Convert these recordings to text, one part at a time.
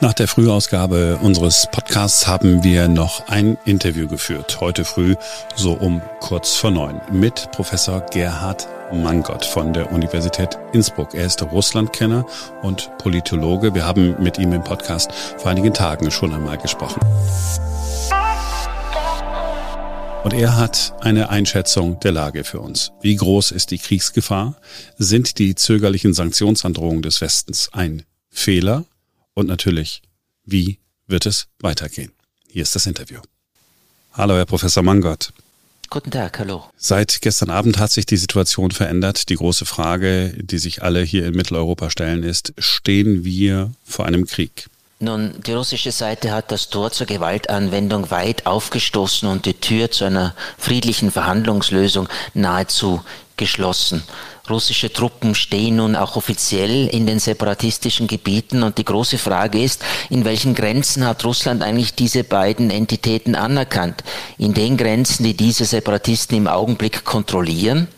Nach der Frühausgabe unseres Podcasts haben wir noch ein Interview geführt. Heute früh, so um kurz vor neun, mit Professor Gerhard Mangott von der Universität Innsbruck. Er ist Russlandkenner und Politologe. Wir haben mit ihm im Podcast vor einigen Tagen schon einmal gesprochen. Und er hat eine Einschätzung der Lage für uns. Wie groß ist die Kriegsgefahr? Sind die zögerlichen Sanktionsandrohungen des Westens ein Fehler? Und natürlich, wie wird es weitergehen? Hier ist das Interview. Hallo, Herr Professor Mangott. Guten Tag, hallo. Seit gestern Abend hat sich die Situation verändert. Die große Frage, die sich alle hier in Mitteleuropa stellen, ist, stehen wir vor einem Krieg? Nun, die russische Seite hat das Tor zur Gewaltanwendung weit aufgestoßen und die Tür zu einer friedlichen Verhandlungslösung nahezu geschlossen. Russische Truppen stehen nun auch offiziell in den separatistischen Gebieten und die große Frage ist, in welchen Grenzen hat Russland eigentlich diese beiden Entitäten anerkannt? In den Grenzen, die diese Separatisten im Augenblick kontrollieren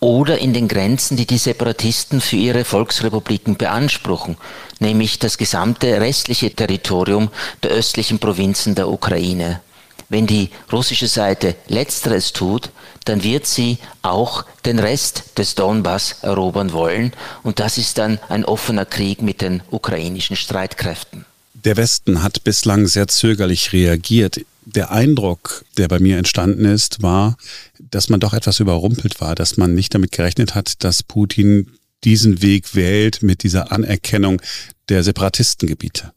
oder in den Grenzen, die die Separatisten für ihre Volksrepubliken beanspruchen, nämlich das gesamte restliche Territorium der östlichen Provinzen der Ukraine. Wenn die russische Seite letzteres tut, dann wird sie auch den Rest des Donbass erobern wollen und das ist dann ein offener Krieg mit den ukrainischen Streitkräften. Der Westen hat bislang sehr zögerlich reagiert der Eindruck, der bei mir entstanden ist, war, dass man doch etwas überrumpelt war, dass man nicht damit gerechnet hat, dass Putin diesen Weg wählt mit dieser Anerkennung der Separatistengebiete.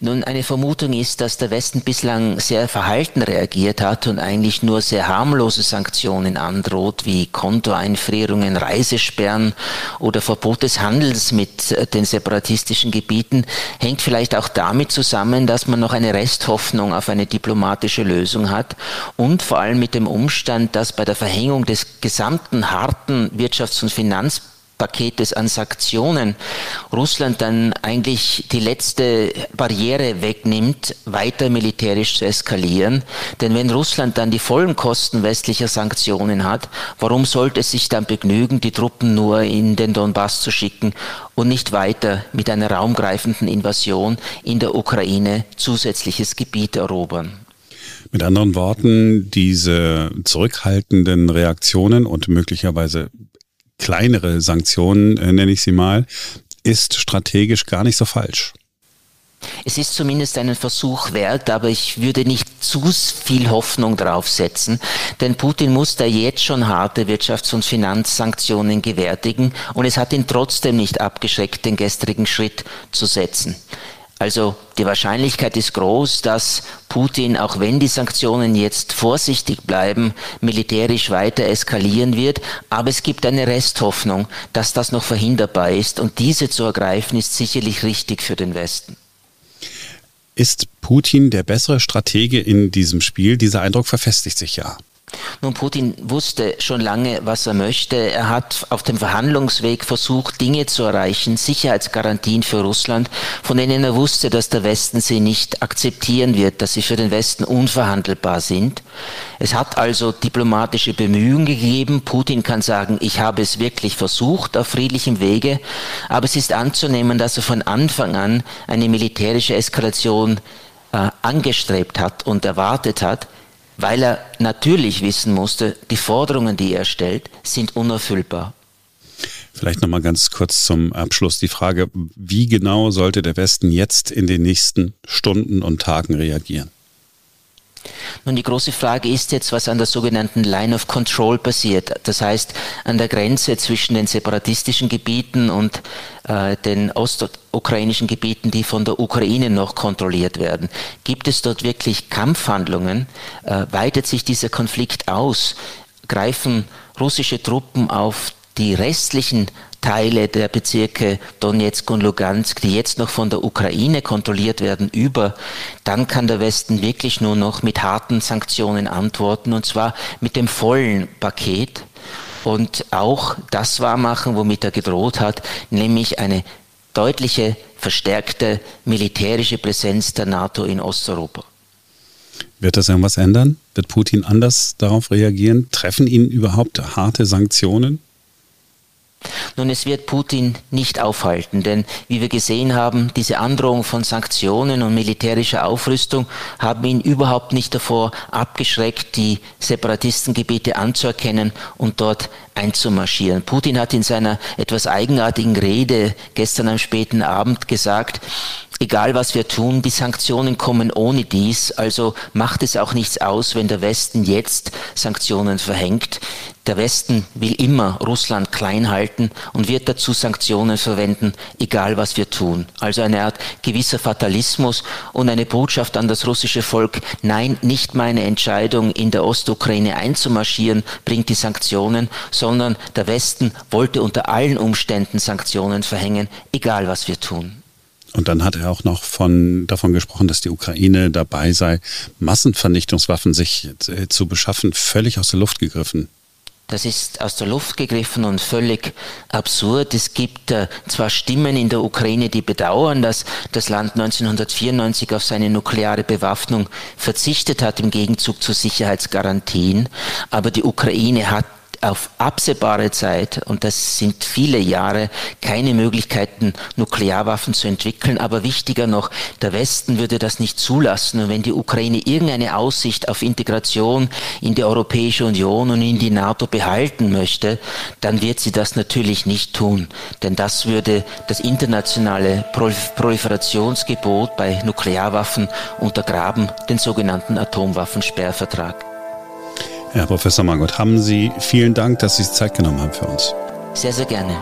Nun, eine Vermutung ist, dass der Westen bislang sehr verhalten reagiert hat und eigentlich nur sehr harmlose Sanktionen androht, wie Kontoeinfrierungen, Reisesperren oder Verbot des Handels mit äh, den separatistischen Gebieten, hängt vielleicht auch damit zusammen, dass man noch eine Resthoffnung auf eine diplomatische Lösung hat und vor allem mit dem Umstand, dass bei der Verhängung des gesamten harten Wirtschafts- und Finanz Paketes an Sanktionen Russland dann eigentlich die letzte Barriere wegnimmt, weiter militärisch zu eskalieren. Denn wenn Russland dann die vollen Kosten westlicher Sanktionen hat, warum sollte es sich dann begnügen, die Truppen nur in den Donbass zu schicken und nicht weiter mit einer raumgreifenden Invasion in der Ukraine zusätzliches Gebiet erobern? Mit anderen Worten, diese zurückhaltenden Reaktionen und möglicherweise kleinere Sanktionen, äh, nenne ich sie mal, ist strategisch gar nicht so falsch. Es ist zumindest einen Versuch wert, aber ich würde nicht zu viel Hoffnung draufsetzen, denn Putin muss da jetzt schon harte Wirtschafts- und Finanzsanktionen gewärtigen und es hat ihn trotzdem nicht abgeschreckt, den gestrigen Schritt zu setzen. Also die Wahrscheinlichkeit ist groß, dass Putin, auch wenn die Sanktionen jetzt vorsichtig bleiben, militärisch weiter eskalieren wird. Aber es gibt eine Resthoffnung, dass das noch verhinderbar ist. Und diese zu ergreifen, ist sicherlich richtig für den Westen. Ist Putin der bessere Stratege in diesem Spiel? Dieser Eindruck verfestigt sich ja. Nun, Putin wusste schon lange, was er möchte. Er hat auf dem Verhandlungsweg versucht, Dinge zu erreichen, Sicherheitsgarantien für Russland, von denen er wusste, dass der Westen sie nicht akzeptieren wird, dass sie für den Westen unverhandelbar sind. Es hat also diplomatische Bemühungen gegeben. Putin kann sagen, ich habe es wirklich versucht auf friedlichem Wege, aber es ist anzunehmen, dass er von Anfang an eine militärische Eskalation äh, angestrebt hat und erwartet hat weil er natürlich wissen musste, die Forderungen, die er stellt, sind unerfüllbar. Vielleicht nochmal ganz kurz zum Abschluss die Frage, wie genau sollte der Westen jetzt in den nächsten Stunden und Tagen reagieren? Nun, die große Frage ist jetzt, was an der sogenannten Line of Control passiert. Das heißt, an der Grenze zwischen den separatistischen Gebieten und äh, den ostukrainischen Gebieten, die von der Ukraine noch kontrolliert werden. Gibt es dort wirklich Kampfhandlungen? Äh, weitet sich dieser Konflikt aus? Greifen russische Truppen auf die restlichen Teile der Bezirke Donetsk und Lugansk, die jetzt noch von der Ukraine kontrolliert werden, über, dann kann der Westen wirklich nur noch mit harten Sanktionen antworten und zwar mit dem vollen Paket und auch das wahrmachen, womit er gedroht hat, nämlich eine deutliche, verstärkte militärische Präsenz der NATO in Osteuropa. Wird das irgendwas ändern? Wird Putin anders darauf reagieren? Treffen ihn überhaupt harte Sanktionen? Nun, es wird Putin nicht aufhalten, denn wie wir gesehen haben, diese Androhung von Sanktionen und militärischer Aufrüstung haben ihn überhaupt nicht davor abgeschreckt, die Separatistengebiete anzuerkennen und dort einzumarschieren. Putin hat in seiner etwas eigenartigen Rede gestern am späten Abend gesagt, egal was wir tun, die Sanktionen kommen ohne dies, also macht es auch nichts aus, wenn der Westen jetzt Sanktionen verhängt. Der Westen will immer Russland klein halten und wird dazu Sanktionen verwenden, egal was wir tun. Also eine Art gewisser Fatalismus und eine Botschaft an das russische Volk, nein, nicht meine Entscheidung, in der Ostukraine einzumarschieren, bringt die Sanktionen, sondern der Westen wollte unter allen Umständen Sanktionen verhängen, egal was wir tun. Und dann hat er auch noch von, davon gesprochen, dass die Ukraine dabei sei, Massenvernichtungswaffen sich äh, zu beschaffen, völlig aus der Luft gegriffen. Das ist aus der Luft gegriffen und völlig absurd. Es gibt äh, zwar Stimmen in der Ukraine, die bedauern, dass das Land 1994 auf seine nukleare Bewaffnung verzichtet hat im Gegenzug zu Sicherheitsgarantien, aber die Ukraine hat auf absehbare Zeit, und das sind viele Jahre, keine Möglichkeiten, Nuklearwaffen zu entwickeln. Aber wichtiger noch, der Westen würde das nicht zulassen. Und wenn die Ukraine irgendeine Aussicht auf Integration in die Europäische Union und in die NATO behalten möchte, dann wird sie das natürlich nicht tun. Denn das würde das internationale Proliferationsgebot bei Nuklearwaffen untergraben, den sogenannten Atomwaffensperrvertrag. Herr Professor Margot, haben Sie vielen Dank, dass Sie sich Zeit genommen haben für uns. Sehr, sehr gerne.